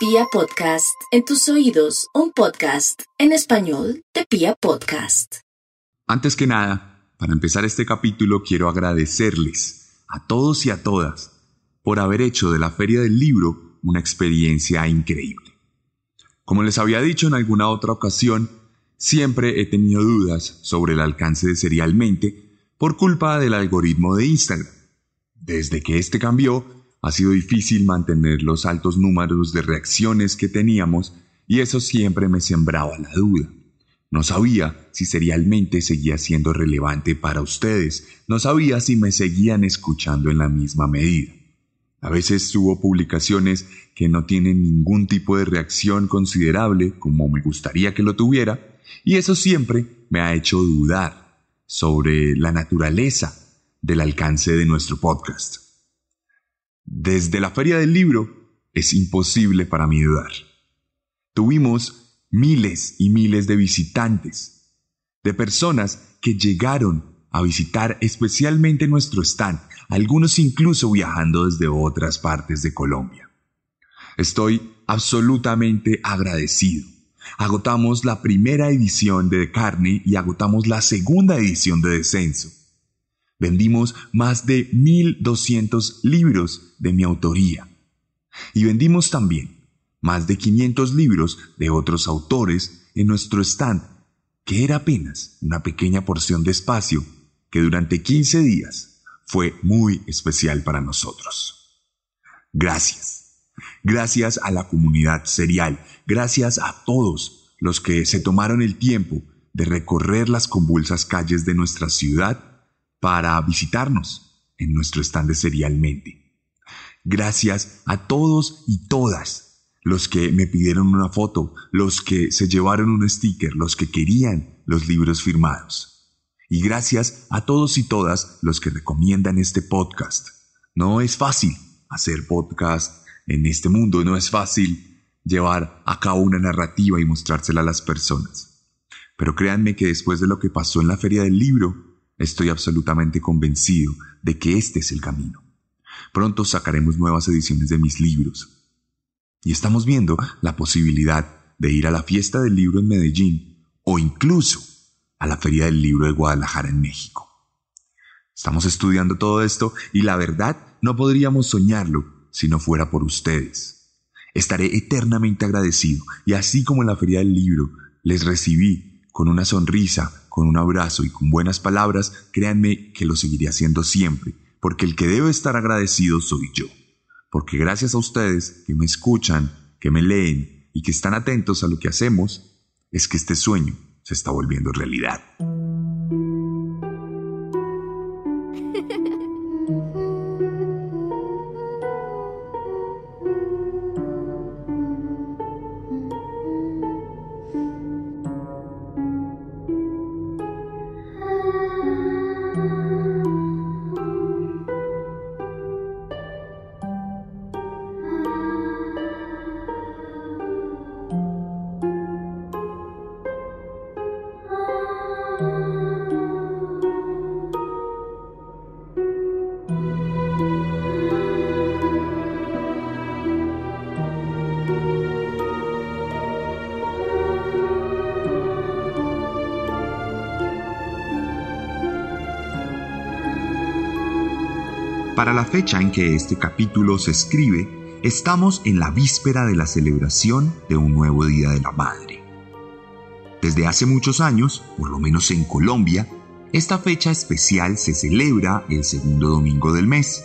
Pia Podcast, en tus oídos, un podcast en español de Pia Podcast. Antes que nada, para empezar este capítulo quiero agradecerles a todos y a todas por haber hecho de la Feria del Libro una experiencia increíble. Como les había dicho en alguna otra ocasión, siempre he tenido dudas sobre el alcance de Serialmente por culpa del algoritmo de Instagram. Desde que este cambió, ha sido difícil mantener los altos números de reacciones que teníamos y eso siempre me sembraba la duda. No sabía si serialmente seguía siendo relevante para ustedes, no sabía si me seguían escuchando en la misma medida. A veces subo publicaciones que no tienen ningún tipo de reacción considerable como me gustaría que lo tuviera, y eso siempre me ha hecho dudar sobre la naturaleza del alcance de nuestro podcast. Desde la feria del libro es imposible para mí dudar. Tuvimos miles y miles de visitantes, de personas que llegaron a visitar especialmente nuestro stand, algunos incluso viajando desde otras partes de Colombia. Estoy absolutamente agradecido. Agotamos la primera edición de Carne y agotamos la segunda edición de Descenso. Vendimos más de 1.200 libros de mi autoría. Y vendimos también más de 500 libros de otros autores en nuestro stand, que era apenas una pequeña porción de espacio que durante 15 días fue muy especial para nosotros. Gracias. Gracias a la comunidad serial. Gracias a todos los que se tomaron el tiempo de recorrer las convulsas calles de nuestra ciudad para visitarnos en nuestro stand de Serialmente. Gracias a todos y todas los que me pidieron una foto, los que se llevaron un sticker, los que querían los libros firmados. Y gracias a todos y todas los que recomiendan este podcast. No es fácil hacer podcast en este mundo, no es fácil llevar a cabo una narrativa y mostrársela a las personas. Pero créanme que después de lo que pasó en la feria del libro, Estoy absolutamente convencido de que este es el camino. Pronto sacaremos nuevas ediciones de mis libros. Y estamos viendo la posibilidad de ir a la fiesta del libro en Medellín o incluso a la feria del libro de Guadalajara en México. Estamos estudiando todo esto y la verdad no podríamos soñarlo si no fuera por ustedes. Estaré eternamente agradecido y así como en la feria del libro les recibí con una sonrisa con un abrazo y con buenas palabras, créanme que lo seguiré haciendo siempre, porque el que debe estar agradecido soy yo. Porque gracias a ustedes que me escuchan, que me leen y que están atentos a lo que hacemos, es que este sueño se está volviendo realidad. Para la fecha en que este capítulo se escribe, estamos en la víspera de la celebración de un nuevo Día de la Madre. Desde hace muchos años, por lo menos en Colombia, esta fecha especial se celebra el segundo domingo del mes.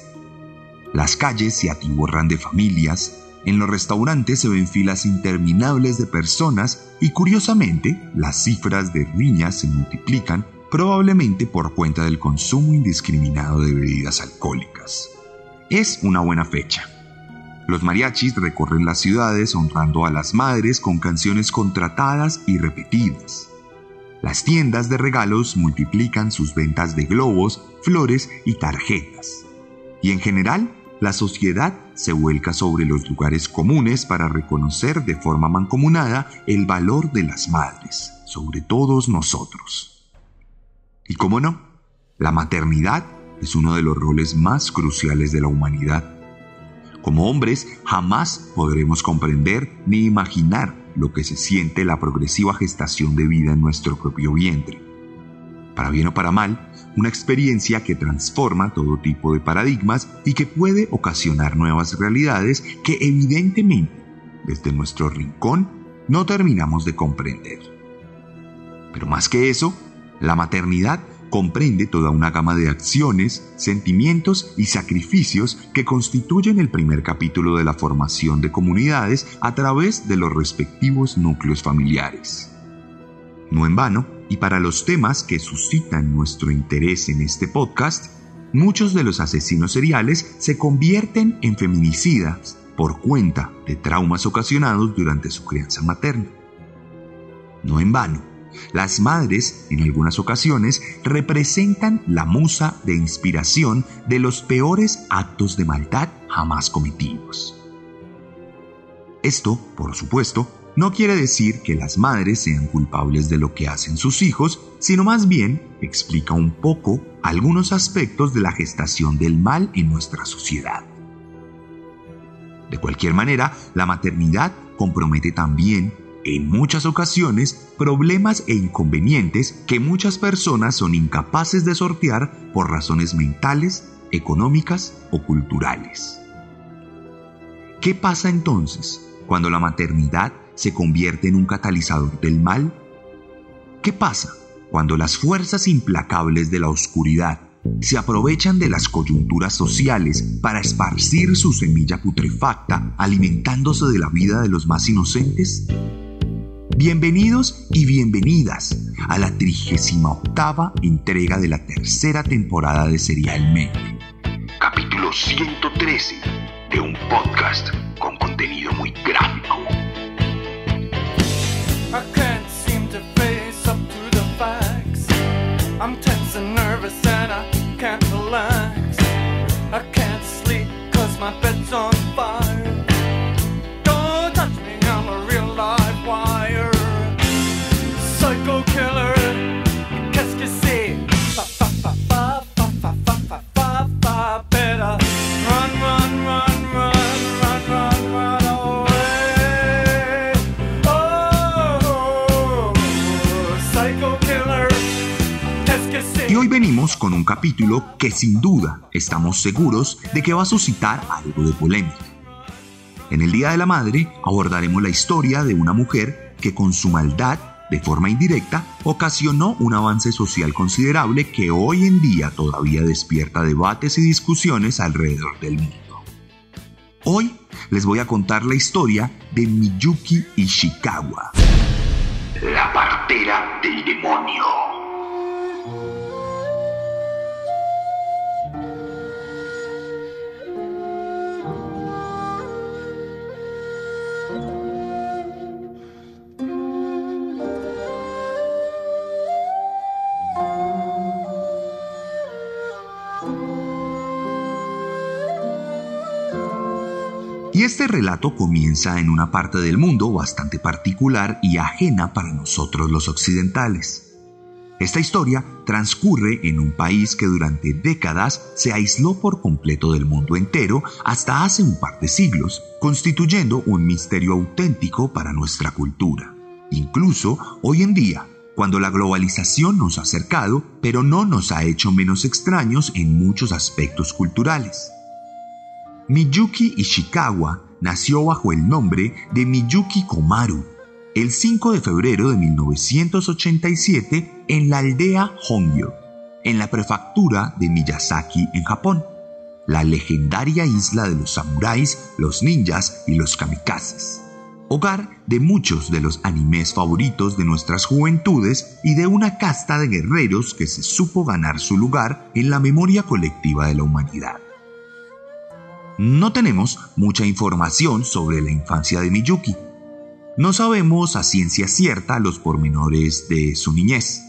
Las calles se atiborran de familias, en los restaurantes se ven filas interminables de personas y curiosamente las cifras de riñas se multiplican probablemente por cuenta del consumo indiscriminado de bebidas alcohólicas. Es una buena fecha. Los mariachis recorren las ciudades honrando a las madres con canciones contratadas y repetidas. Las tiendas de regalos multiplican sus ventas de globos, flores y tarjetas. Y en general, la sociedad se vuelca sobre los lugares comunes para reconocer de forma mancomunada el valor de las madres, sobre todos nosotros. Y cómo no, la maternidad es uno de los roles más cruciales de la humanidad. Como hombres jamás podremos comprender ni imaginar lo que se siente la progresiva gestación de vida en nuestro propio vientre. Para bien o para mal, una experiencia que transforma todo tipo de paradigmas y que puede ocasionar nuevas realidades que evidentemente, desde nuestro rincón, no terminamos de comprender. Pero más que eso, la maternidad comprende toda una gama de acciones, sentimientos y sacrificios que constituyen el primer capítulo de la formación de comunidades a través de los respectivos núcleos familiares. No en vano, y para los temas que suscitan nuestro interés en este podcast, muchos de los asesinos seriales se convierten en feminicidas por cuenta de traumas ocasionados durante su crianza materna. No en vano, las madres, en algunas ocasiones, representan la musa de inspiración de los peores actos de maldad jamás cometidos. Esto, por supuesto, no quiere decir que las madres sean culpables de lo que hacen sus hijos, sino más bien explica un poco algunos aspectos de la gestación del mal en nuestra sociedad. De cualquier manera, la maternidad compromete también, en muchas ocasiones, problemas e inconvenientes que muchas personas son incapaces de sortear por razones mentales, económicas o culturales. ¿Qué pasa entonces cuando la maternidad se convierte en un catalizador del mal? ¿Qué pasa cuando las fuerzas implacables de la oscuridad se aprovechan de las coyunturas sociales para esparcir su semilla putrefacta alimentándose de la vida de los más inocentes? Bienvenidos y bienvenidas a la 38 entrega de la tercera temporada de Serialmente, capítulo 113 de un podcast con contenido muy gráfico. Con un capítulo que sin duda estamos seguros de que va a suscitar algo de polémica. En el Día de la Madre abordaremos la historia de una mujer que con su maldad, de forma indirecta, ocasionó un avance social considerable que hoy en día todavía despierta debates y discusiones alrededor del mundo. Hoy les voy a contar la historia de Miyuki Ishikawa, la partera del demonio. Este relato comienza en una parte del mundo bastante particular y ajena para nosotros los occidentales. Esta historia transcurre en un país que durante décadas se aisló por completo del mundo entero hasta hace un par de siglos, constituyendo un misterio auténtico para nuestra cultura. Incluso hoy en día, cuando la globalización nos ha acercado, pero no nos ha hecho menos extraños en muchos aspectos culturales. Miyuki Ishikawa nació bajo el nombre de Miyuki Komaru el 5 de febrero de 1987 en la aldea Hongyo, en la prefectura de Miyazaki en Japón, la legendaria isla de los samuráis, los ninjas y los kamikazes, hogar de muchos de los animes favoritos de nuestras juventudes y de una casta de guerreros que se supo ganar su lugar en la memoria colectiva de la humanidad. No tenemos mucha información sobre la infancia de Miyuki. No sabemos a ciencia cierta los pormenores de su niñez.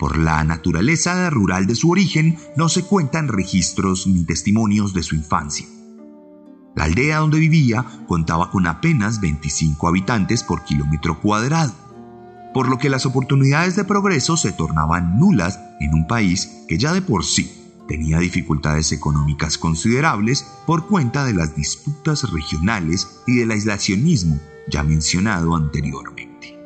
Por la naturaleza rural de su origen, no se cuentan registros ni testimonios de su infancia. La aldea donde vivía contaba con apenas 25 habitantes por kilómetro cuadrado, por lo que las oportunidades de progreso se tornaban nulas en un país que ya de por sí tenía dificultades económicas considerables por cuenta de las disputas regionales y del aislacionismo ya mencionado anteriormente.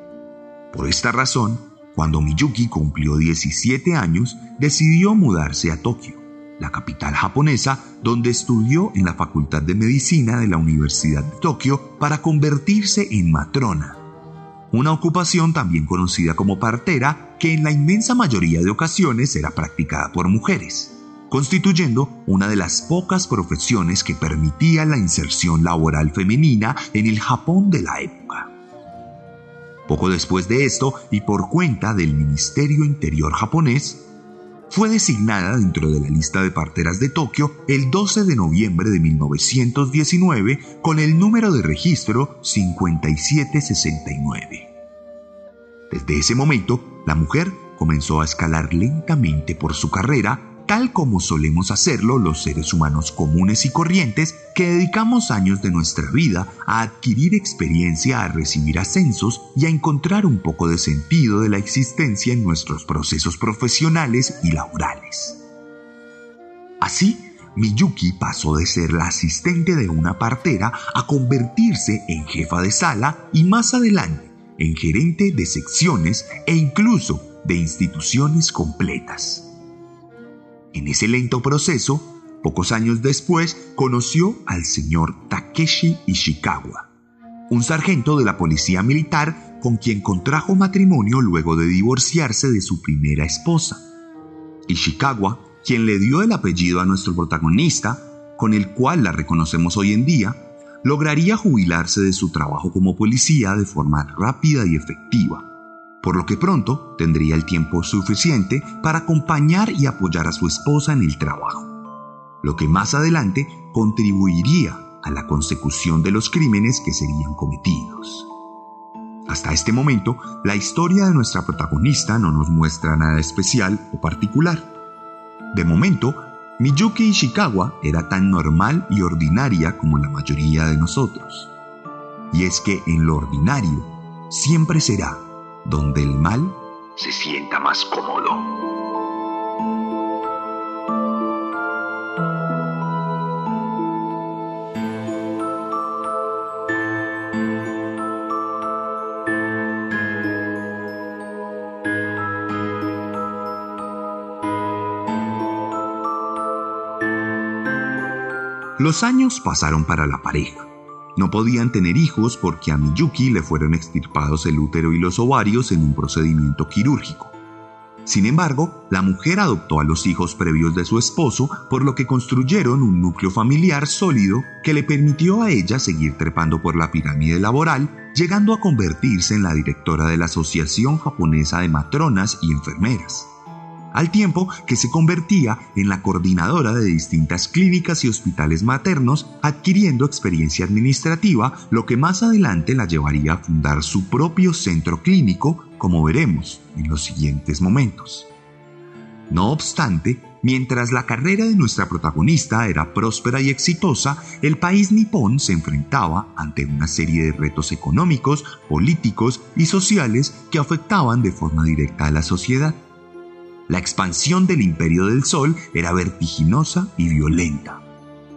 Por esta razón, cuando Miyuki cumplió 17 años, decidió mudarse a Tokio, la capital japonesa, donde estudió en la Facultad de Medicina de la Universidad de Tokio para convertirse en matrona, una ocupación también conocida como partera que en la inmensa mayoría de ocasiones era practicada por mujeres, constituyendo una de las pocas profesiones que permitía la inserción laboral femenina en el Japón de la época. Poco después de esto, y por cuenta del Ministerio Interior japonés, fue designada dentro de la lista de parteras de Tokio el 12 de noviembre de 1919 con el número de registro 5769. Desde ese momento, la mujer comenzó a escalar lentamente por su carrera tal como solemos hacerlo los seres humanos comunes y corrientes que dedicamos años de nuestra vida a adquirir experiencia, a recibir ascensos y a encontrar un poco de sentido de la existencia en nuestros procesos profesionales y laborales. Así, Miyuki pasó de ser la asistente de una partera a convertirse en jefa de sala y más adelante en gerente de secciones e incluso de instituciones completas. En ese lento proceso, pocos años después, conoció al señor Takeshi Ishikawa, un sargento de la policía militar con quien contrajo matrimonio luego de divorciarse de su primera esposa. Ishikawa, quien le dio el apellido a nuestro protagonista, con el cual la reconocemos hoy en día, lograría jubilarse de su trabajo como policía de forma rápida y efectiva por lo que pronto tendría el tiempo suficiente para acompañar y apoyar a su esposa en el trabajo, lo que más adelante contribuiría a la consecución de los crímenes que serían cometidos. Hasta este momento, la historia de nuestra protagonista no nos muestra nada especial o particular. De momento, Miyuki Ishikawa era tan normal y ordinaria como la mayoría de nosotros. Y es que en lo ordinario siempre será donde el mal se sienta más cómodo. Los años pasaron para la pareja. No podían tener hijos porque a Miyuki le fueron extirpados el útero y los ovarios en un procedimiento quirúrgico. Sin embargo, la mujer adoptó a los hijos previos de su esposo, por lo que construyeron un núcleo familiar sólido que le permitió a ella seguir trepando por la pirámide laboral, llegando a convertirse en la directora de la Asociación Japonesa de Matronas y Enfermeras al tiempo que se convertía en la coordinadora de distintas clínicas y hospitales maternos, adquiriendo experiencia administrativa, lo que más adelante la llevaría a fundar su propio centro clínico, como veremos en los siguientes momentos. No obstante, mientras la carrera de nuestra protagonista era próspera y exitosa, el país nipón se enfrentaba ante una serie de retos económicos, políticos y sociales que afectaban de forma directa a la sociedad. La expansión del imperio del sol era vertiginosa y violenta.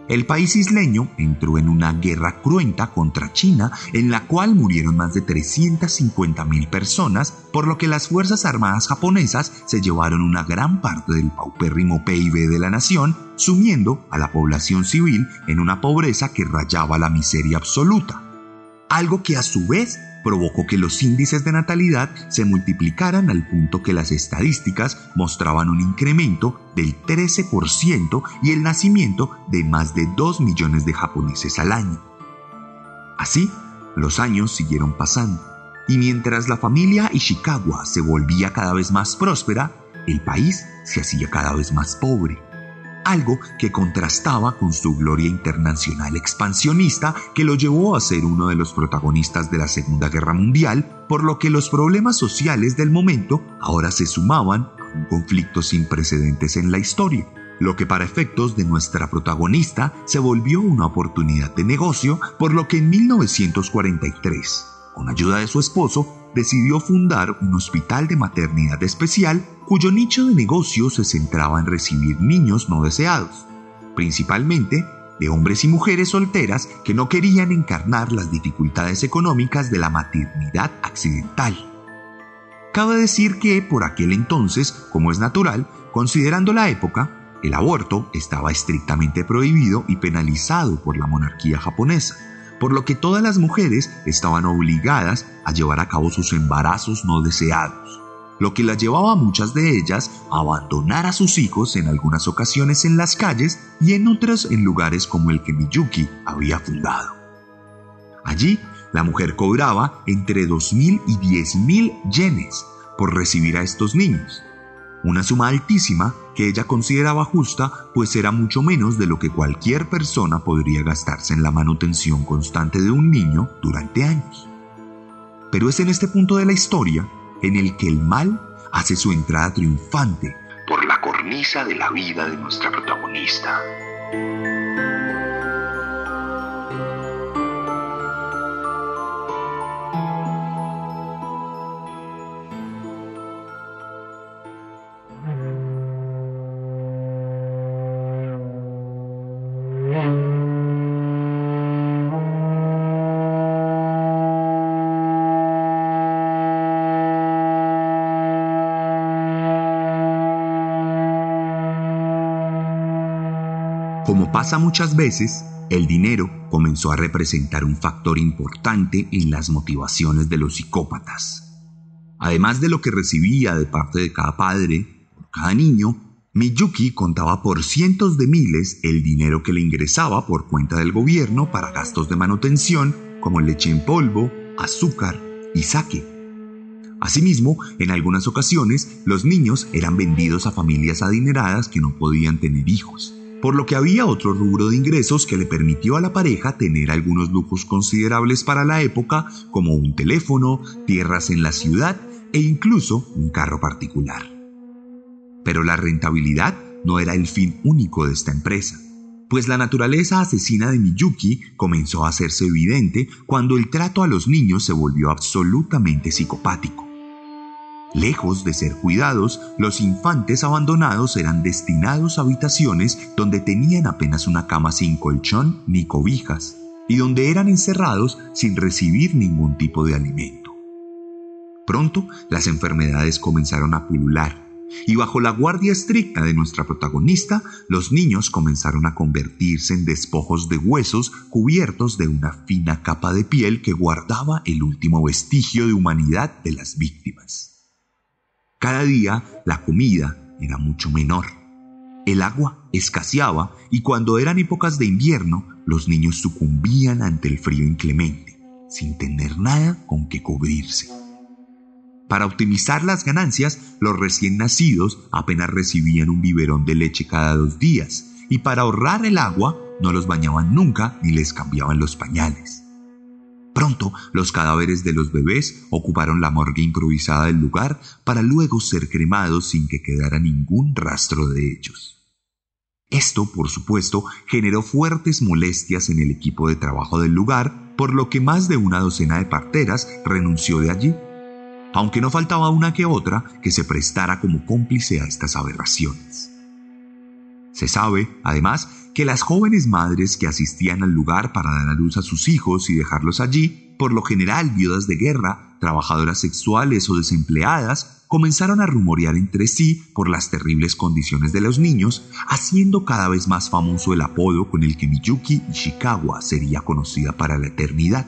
El país isleño entró en una guerra cruenta contra China en la cual murieron más de 350.000 personas, por lo que las Fuerzas Armadas japonesas se llevaron una gran parte del paupérrimo PIB de la nación, sumiendo a la población civil en una pobreza que rayaba la miseria absoluta. Algo que a su vez provocó que los índices de natalidad se multiplicaran al punto que las estadísticas mostraban un incremento del 13% y el nacimiento de más de 2 millones de japoneses al año. Así, los años siguieron pasando, y mientras la familia Ishikawa se volvía cada vez más próspera, el país se hacía cada vez más pobre algo que contrastaba con su gloria internacional expansionista que lo llevó a ser uno de los protagonistas de la Segunda Guerra Mundial, por lo que los problemas sociales del momento ahora se sumaban a un conflicto sin precedentes en la historia, lo que para efectos de nuestra protagonista se volvió una oportunidad de negocio, por lo que en 1943, con ayuda de su esposo, decidió fundar un hospital de maternidad especial cuyo nicho de negocio se centraba en recibir niños no deseados, principalmente de hombres y mujeres solteras que no querían encarnar las dificultades económicas de la maternidad accidental. Cabe decir que por aquel entonces, como es natural, considerando la época, el aborto estaba estrictamente prohibido y penalizado por la monarquía japonesa, por lo que todas las mujeres estaban obligadas a llevar a cabo sus embarazos no deseados lo que la llevaba a muchas de ellas a abandonar a sus hijos en algunas ocasiones en las calles y en otras en lugares como el que Miyuki había fundado. Allí, la mujer cobraba entre 2.000 y 10.000 yenes por recibir a estos niños, una suma altísima que ella consideraba justa, pues era mucho menos de lo que cualquier persona podría gastarse en la manutención constante de un niño durante años. Pero es en este punto de la historia en el que el mal hace su entrada triunfante por la cornisa de la vida de nuestra protagonista. Pasa muchas veces, el dinero comenzó a representar un factor importante en las motivaciones de los psicópatas. Además de lo que recibía de parte de cada padre, por cada niño, Miyuki contaba por cientos de miles el dinero que le ingresaba por cuenta del gobierno para gastos de manutención como leche en polvo, azúcar y sake. Asimismo, en algunas ocasiones, los niños eran vendidos a familias adineradas que no podían tener hijos por lo que había otro rubro de ingresos que le permitió a la pareja tener algunos lujos considerables para la época, como un teléfono, tierras en la ciudad e incluso un carro particular. Pero la rentabilidad no era el fin único de esta empresa, pues la naturaleza asesina de Miyuki comenzó a hacerse evidente cuando el trato a los niños se volvió absolutamente psicopático. Lejos de ser cuidados, los infantes abandonados eran destinados a habitaciones donde tenían apenas una cama sin colchón ni cobijas, y donde eran encerrados sin recibir ningún tipo de alimento. Pronto las enfermedades comenzaron a pulular, y bajo la guardia estricta de nuestra protagonista, los niños comenzaron a convertirse en despojos de huesos cubiertos de una fina capa de piel que guardaba el último vestigio de humanidad de las víctimas. Cada día la comida era mucho menor. El agua escaseaba y cuando eran épocas de invierno, los niños sucumbían ante el frío inclemente, sin tener nada con que cubrirse. Para optimizar las ganancias, los recién nacidos apenas recibían un biberón de leche cada dos días y para ahorrar el agua no los bañaban nunca ni les cambiaban los pañales. Pronto, los cadáveres de los bebés ocuparon la morgue improvisada del lugar para luego ser cremados sin que quedara ningún rastro de ellos. Esto, por supuesto, generó fuertes molestias en el equipo de trabajo del lugar, por lo que más de una docena de parteras renunció de allí, aunque no faltaba una que otra que se prestara como cómplice a estas aberraciones. Se sabe, además, que las jóvenes madres que asistían al lugar para dar a luz a sus hijos y dejarlos allí, por lo general viudas de guerra, trabajadoras sexuales o desempleadas, comenzaron a rumorear entre sí por las terribles condiciones de los niños, haciendo cada vez más famoso el apodo con el que Miyuki Ishikawa sería conocida para la eternidad.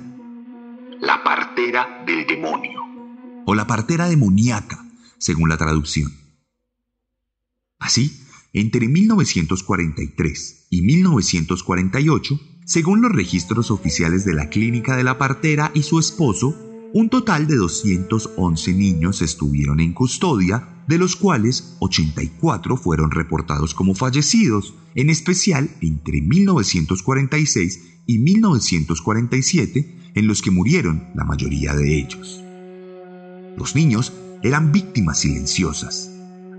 La partera del demonio. O la partera demoníaca, según la traducción. Así, entre 1943 y 1948, según los registros oficiales de la clínica de la partera y su esposo, un total de 211 niños estuvieron en custodia, de los cuales 84 fueron reportados como fallecidos, en especial entre 1946 y 1947, en los que murieron la mayoría de ellos. Los niños eran víctimas silenciosas,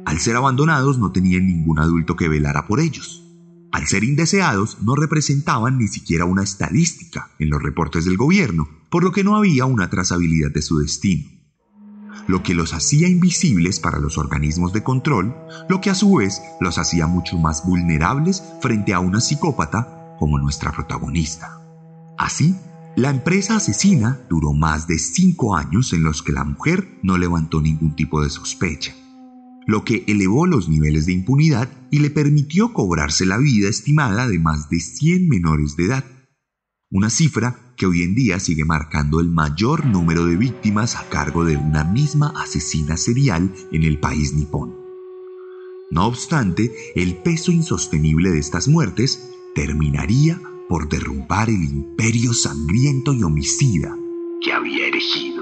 al ser abandonados no tenían ningún adulto que velara por ellos. Al ser indeseados, no representaban ni siquiera una estadística en los reportes del gobierno, por lo que no había una trazabilidad de su destino. Lo que los hacía invisibles para los organismos de control, lo que a su vez los hacía mucho más vulnerables frente a una psicópata como nuestra protagonista. Así, la empresa asesina duró más de cinco años en los que la mujer no levantó ningún tipo de sospecha lo que elevó los niveles de impunidad y le permitió cobrarse la vida estimada de más de 100 menores de edad, una cifra que hoy en día sigue marcando el mayor número de víctimas a cargo de una misma asesina serial en el país nipón. No obstante, el peso insostenible de estas muertes terminaría por derrumbar el imperio sangriento y homicida que había erigido.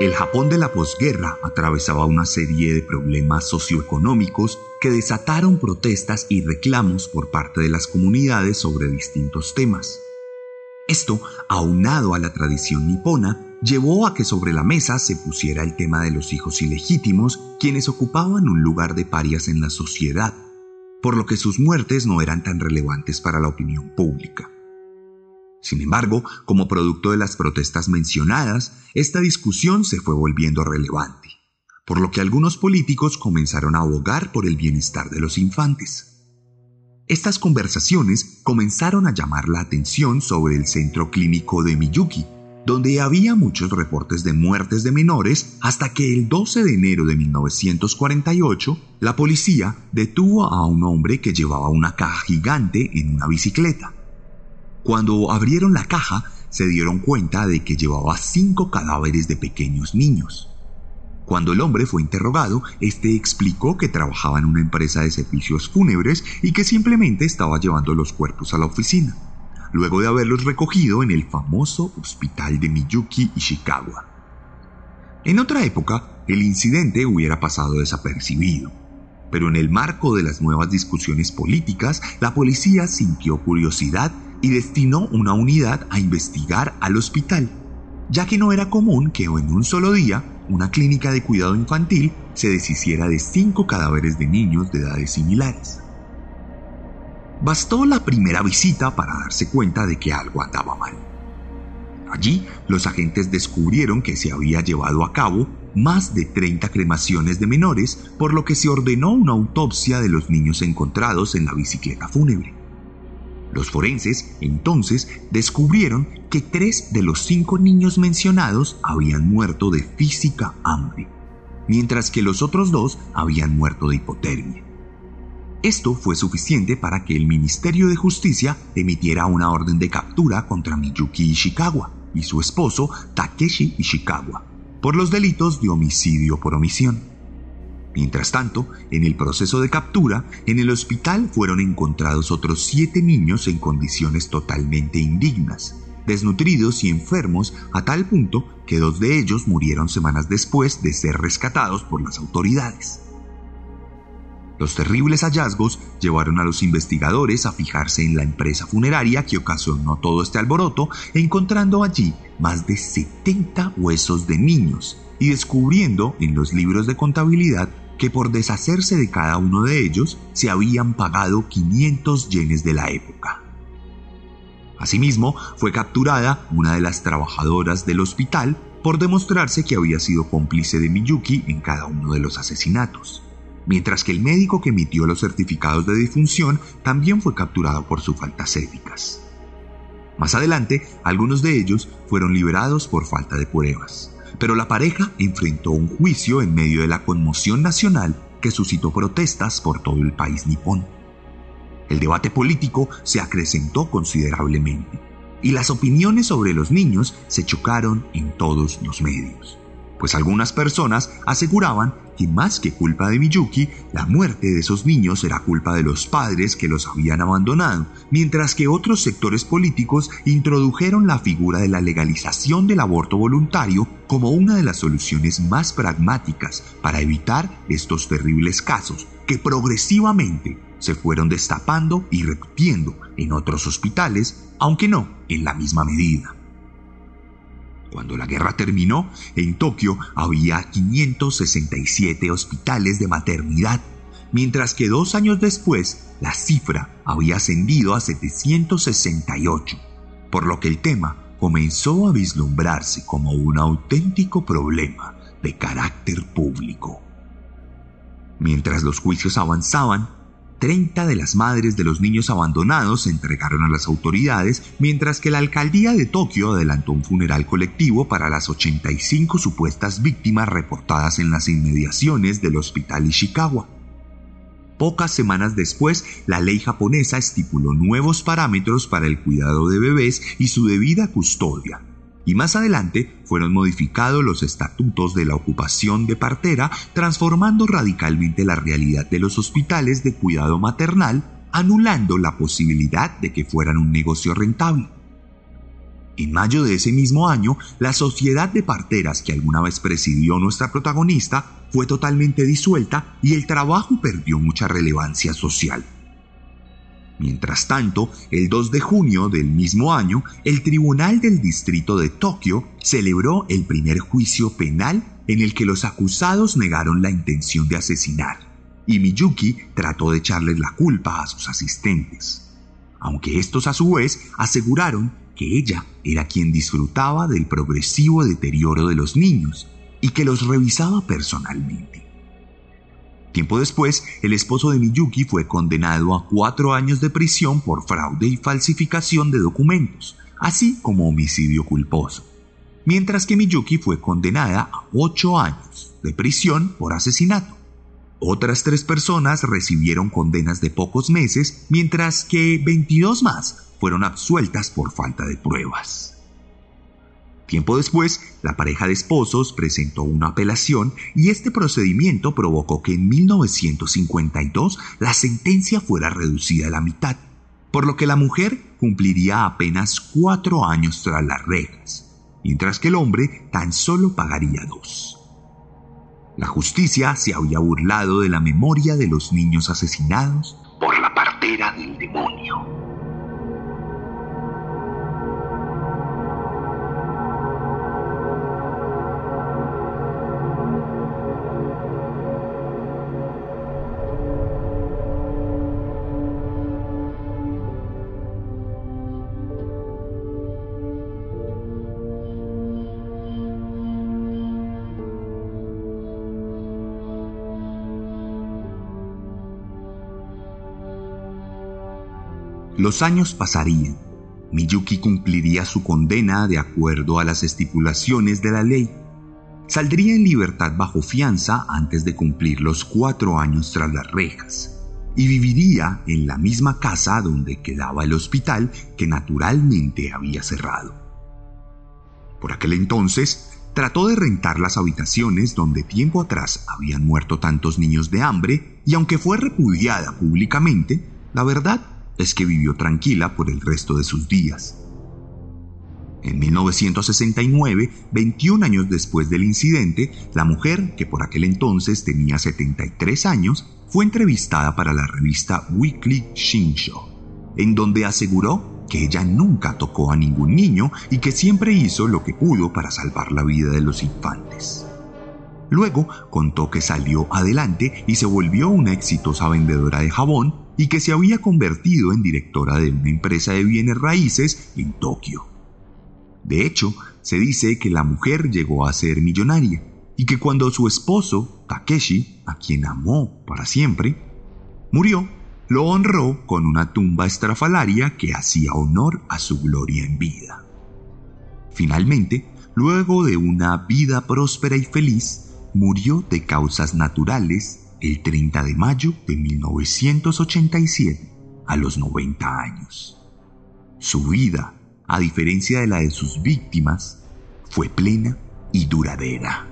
El Japón de la posguerra atravesaba una serie de problemas socioeconómicos que desataron protestas y reclamos por parte de las comunidades sobre distintos temas. Esto, aunado a la tradición nipona, llevó a que sobre la mesa se pusiera el tema de los hijos ilegítimos, quienes ocupaban un lugar de parias en la sociedad, por lo que sus muertes no eran tan relevantes para la opinión pública. Sin embargo, como producto de las protestas mencionadas, esta discusión se fue volviendo relevante, por lo que algunos políticos comenzaron a abogar por el bienestar de los infantes. Estas conversaciones comenzaron a llamar la atención sobre el centro clínico de Miyuki, donde había muchos reportes de muertes de menores hasta que el 12 de enero de 1948 la policía detuvo a un hombre que llevaba una caja gigante en una bicicleta. Cuando abrieron la caja, se dieron cuenta de que llevaba cinco cadáveres de pequeños niños. Cuando el hombre fue interrogado, este explicó que trabajaba en una empresa de servicios fúnebres y que simplemente estaba llevando los cuerpos a la oficina, luego de haberlos recogido en el famoso hospital de Miyuki, Ishikawa. En otra época, el incidente hubiera pasado desapercibido, pero en el marco de las nuevas discusiones políticas, la policía sintió curiosidad y destinó una unidad a investigar al hospital, ya que no era común que en un solo día una clínica de cuidado infantil se deshiciera de cinco cadáveres de niños de edades similares. Bastó la primera visita para darse cuenta de que algo andaba mal. Allí, los agentes descubrieron que se había llevado a cabo más de 30 cremaciones de menores, por lo que se ordenó una autopsia de los niños encontrados en la bicicleta fúnebre. Los forenses entonces descubrieron que tres de los cinco niños mencionados habían muerto de física hambre, mientras que los otros dos habían muerto de hipotermia. Esto fue suficiente para que el Ministerio de Justicia emitiera una orden de captura contra Miyuki Ishikawa y su esposo Takeshi Ishikawa por los delitos de homicidio por omisión. Mientras tanto, en el proceso de captura, en el hospital fueron encontrados otros siete niños en condiciones totalmente indignas, desnutridos y enfermos a tal punto que dos de ellos murieron semanas después de ser rescatados por las autoridades. Los terribles hallazgos llevaron a los investigadores a fijarse en la empresa funeraria que ocasionó todo este alboroto, encontrando allí más de 70 huesos de niños y descubriendo en los libros de contabilidad que por deshacerse de cada uno de ellos se habían pagado 500 yenes de la época. Asimismo, fue capturada una de las trabajadoras del hospital por demostrarse que había sido cómplice de Miyuki en cada uno de los asesinatos, mientras que el médico que emitió los certificados de difunción también fue capturado por sus faltas éticas. Más adelante, algunos de ellos fueron liberados por falta de pruebas pero la pareja enfrentó un juicio en medio de la conmoción nacional que suscitó protestas por todo el país nipón. El debate político se acrecentó considerablemente y las opiniones sobre los niños se chocaron en todos los medios, pues algunas personas aseguraban que más que culpa de Miyuki, la muerte de esos niños era culpa de los padres que los habían abandonado, mientras que otros sectores políticos introdujeron la figura de la legalización del aborto voluntario como una de las soluciones más pragmáticas para evitar estos terribles casos que progresivamente se fueron destapando y repitiendo en otros hospitales, aunque no en la misma medida. Cuando la guerra terminó, en Tokio había 567 hospitales de maternidad, mientras que dos años después la cifra había ascendido a 768, por lo que el tema comenzó a vislumbrarse como un auténtico problema de carácter público. Mientras los juicios avanzaban, 30 de las madres de los niños abandonados se entregaron a las autoridades, mientras que la alcaldía de Tokio adelantó un funeral colectivo para las 85 supuestas víctimas reportadas en las inmediaciones del hospital Ishikawa. Pocas semanas después, la ley japonesa estipuló nuevos parámetros para el cuidado de bebés y su debida custodia, y más adelante fueron modificados los estatutos de la ocupación de partera, transformando radicalmente la realidad de los hospitales de cuidado maternal, anulando la posibilidad de que fueran un negocio rentable. En mayo de ese mismo año, la sociedad de parteras que alguna vez presidió nuestra protagonista fue totalmente disuelta y el trabajo perdió mucha relevancia social. Mientras tanto, el 2 de junio del mismo año, el Tribunal del Distrito de Tokio celebró el primer juicio penal en el que los acusados negaron la intención de asesinar, y Miyuki trató de echarles la culpa a sus asistentes, aunque estos a su vez aseguraron que ella era quien disfrutaba del progresivo deterioro de los niños y que los revisaba personalmente. Tiempo después, el esposo de Miyuki fue condenado a cuatro años de prisión por fraude y falsificación de documentos, así como homicidio culposo, mientras que Miyuki fue condenada a ocho años de prisión por asesinato. Otras tres personas recibieron condenas de pocos meses, mientras que 22 más fueron absueltas por falta de pruebas. Tiempo después, la pareja de esposos presentó una apelación y este procedimiento provocó que en 1952 la sentencia fuera reducida a la mitad, por lo que la mujer cumpliría apenas cuatro años tras las rejas, mientras que el hombre tan solo pagaría dos. La justicia se había burlado de la memoria de los niños asesinados por la partera del demonio. Los años pasarían. Miyuki cumpliría su condena de acuerdo a las estipulaciones de la ley. Saldría en libertad bajo fianza antes de cumplir los cuatro años tras las rejas y viviría en la misma casa donde quedaba el hospital que naturalmente había cerrado. Por aquel entonces, trató de rentar las habitaciones donde tiempo atrás habían muerto tantos niños de hambre y aunque fue repudiada públicamente, la verdad es que vivió tranquila por el resto de sus días. En 1969, 21 años después del incidente, la mujer, que por aquel entonces tenía 73 años, fue entrevistada para la revista Weekly Shinsho, en donde aseguró que ella nunca tocó a ningún niño y que siempre hizo lo que pudo para salvar la vida de los infantes. Luego contó que salió adelante y se volvió una exitosa vendedora de jabón y que se había convertido en directora de una empresa de bienes raíces en Tokio. De hecho, se dice que la mujer llegó a ser millonaria y que cuando su esposo, Takeshi, a quien amó para siempre, murió, lo honró con una tumba estrafalaria que hacía honor a su gloria en vida. Finalmente, luego de una vida próspera y feliz, murió de causas naturales el 30 de mayo de 1987 a los 90 años. Su vida, a diferencia de la de sus víctimas, fue plena y duradera.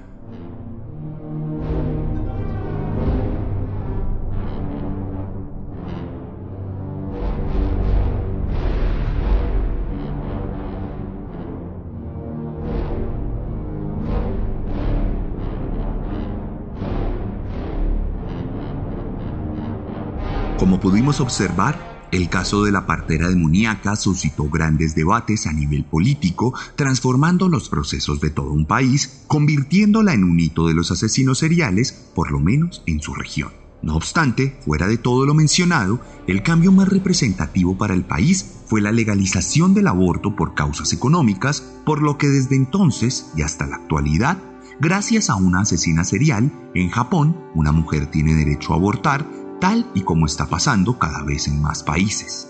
Pudimos observar, el caso de la partera demoníaca suscitó grandes debates a nivel político, transformando los procesos de todo un país, convirtiéndola en un hito de los asesinos seriales, por lo menos en su región. No obstante, fuera de todo lo mencionado, el cambio más representativo para el país fue la legalización del aborto por causas económicas, por lo que desde entonces y hasta la actualidad, gracias a una asesina serial, en Japón una mujer tiene derecho a abortar tal y como está pasando cada vez en más países.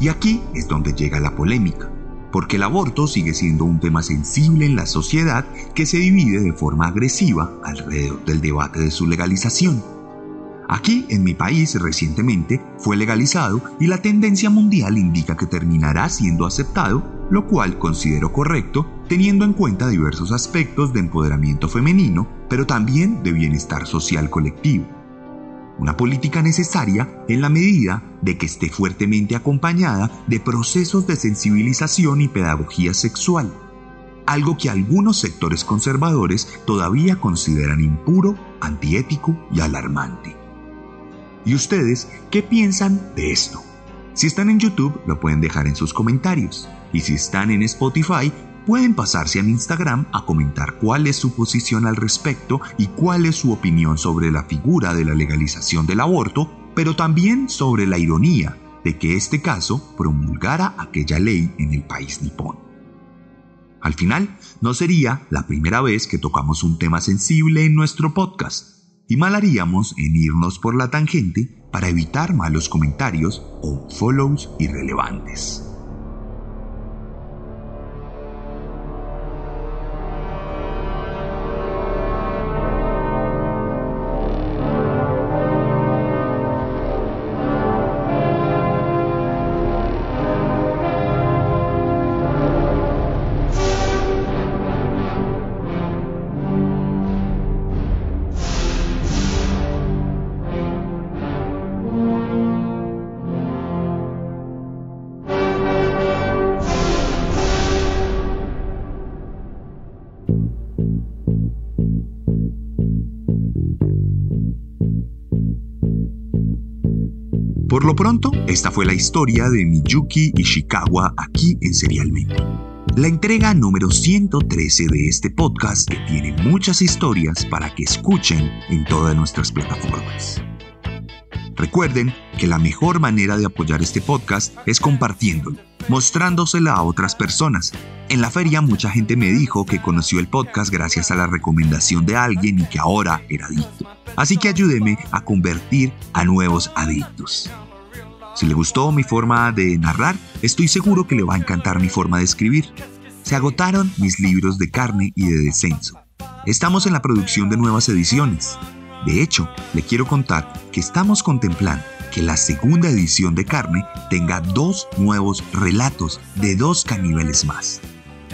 Y aquí es donde llega la polémica, porque el aborto sigue siendo un tema sensible en la sociedad que se divide de forma agresiva alrededor del debate de su legalización. Aquí, en mi país, recientemente fue legalizado y la tendencia mundial indica que terminará siendo aceptado, lo cual considero correcto teniendo en cuenta diversos aspectos de empoderamiento femenino, pero también de bienestar social colectivo una política necesaria en la medida de que esté fuertemente acompañada de procesos de sensibilización y pedagogía sexual, algo que algunos sectores conservadores todavía consideran impuro, antiético y alarmante. ¿Y ustedes qué piensan de esto? Si están en YouTube, lo pueden dejar en sus comentarios. Y si están en Spotify, pueden pasarse a mi Instagram a comentar cuál es su posición al respecto y cuál es su opinión sobre la figura de la legalización del aborto, pero también sobre la ironía de que este caso promulgara aquella ley en el país nipón. Al final, no sería la primera vez que tocamos un tema sensible en nuestro podcast, y mal haríamos en irnos por la tangente para evitar malos comentarios o follows irrelevantes. Pronto, esta fue la historia de Miyuki Ishikawa aquí en Serialmente. La entrega número 113 de este podcast que tiene muchas historias para que escuchen en todas nuestras plataformas. Recuerden que la mejor manera de apoyar este podcast es compartiéndolo, mostrándosela a otras personas. En la feria mucha gente me dijo que conoció el podcast gracias a la recomendación de alguien y que ahora era adicto. Así que ayúdeme a convertir a nuevos adictos. Si le gustó mi forma de narrar, estoy seguro que le va a encantar mi forma de escribir. Se agotaron mis libros de carne y de descenso. Estamos en la producción de nuevas ediciones. De hecho, le quiero contar que estamos contemplando que la segunda edición de carne tenga dos nuevos relatos de dos caníbales más.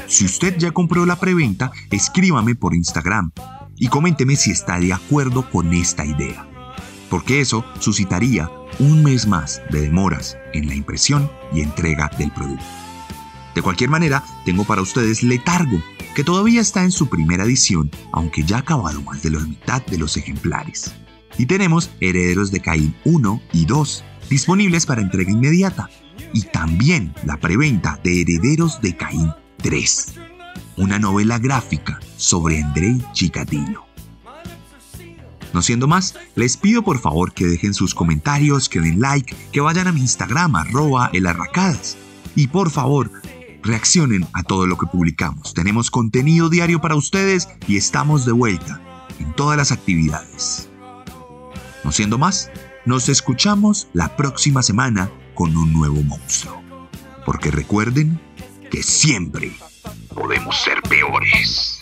Si usted ya compró la preventa, escríbame por Instagram y coménteme si está de acuerdo con esta idea, porque eso suscitaría un mes más de demoras en la impresión y entrega del producto. De cualquier manera, tengo para ustedes Letargo, que todavía está en su primera edición, aunque ya ha acabado más de la mitad de los ejemplares. Y tenemos Herederos de Caín 1 y 2, disponibles para entrega inmediata. Y también la preventa de Herederos de Caín 3, una novela gráfica sobre Andrei Chikatilo. No siendo más, les pido por favor que dejen sus comentarios, que den like, que vayan a mi Instagram, arroba elarracadas. Y por favor, reaccionen a todo lo que publicamos. Tenemos contenido diario para ustedes y estamos de vuelta en todas las actividades. No siendo más, nos escuchamos la próxima semana con un nuevo monstruo. Porque recuerden que siempre podemos ser peores.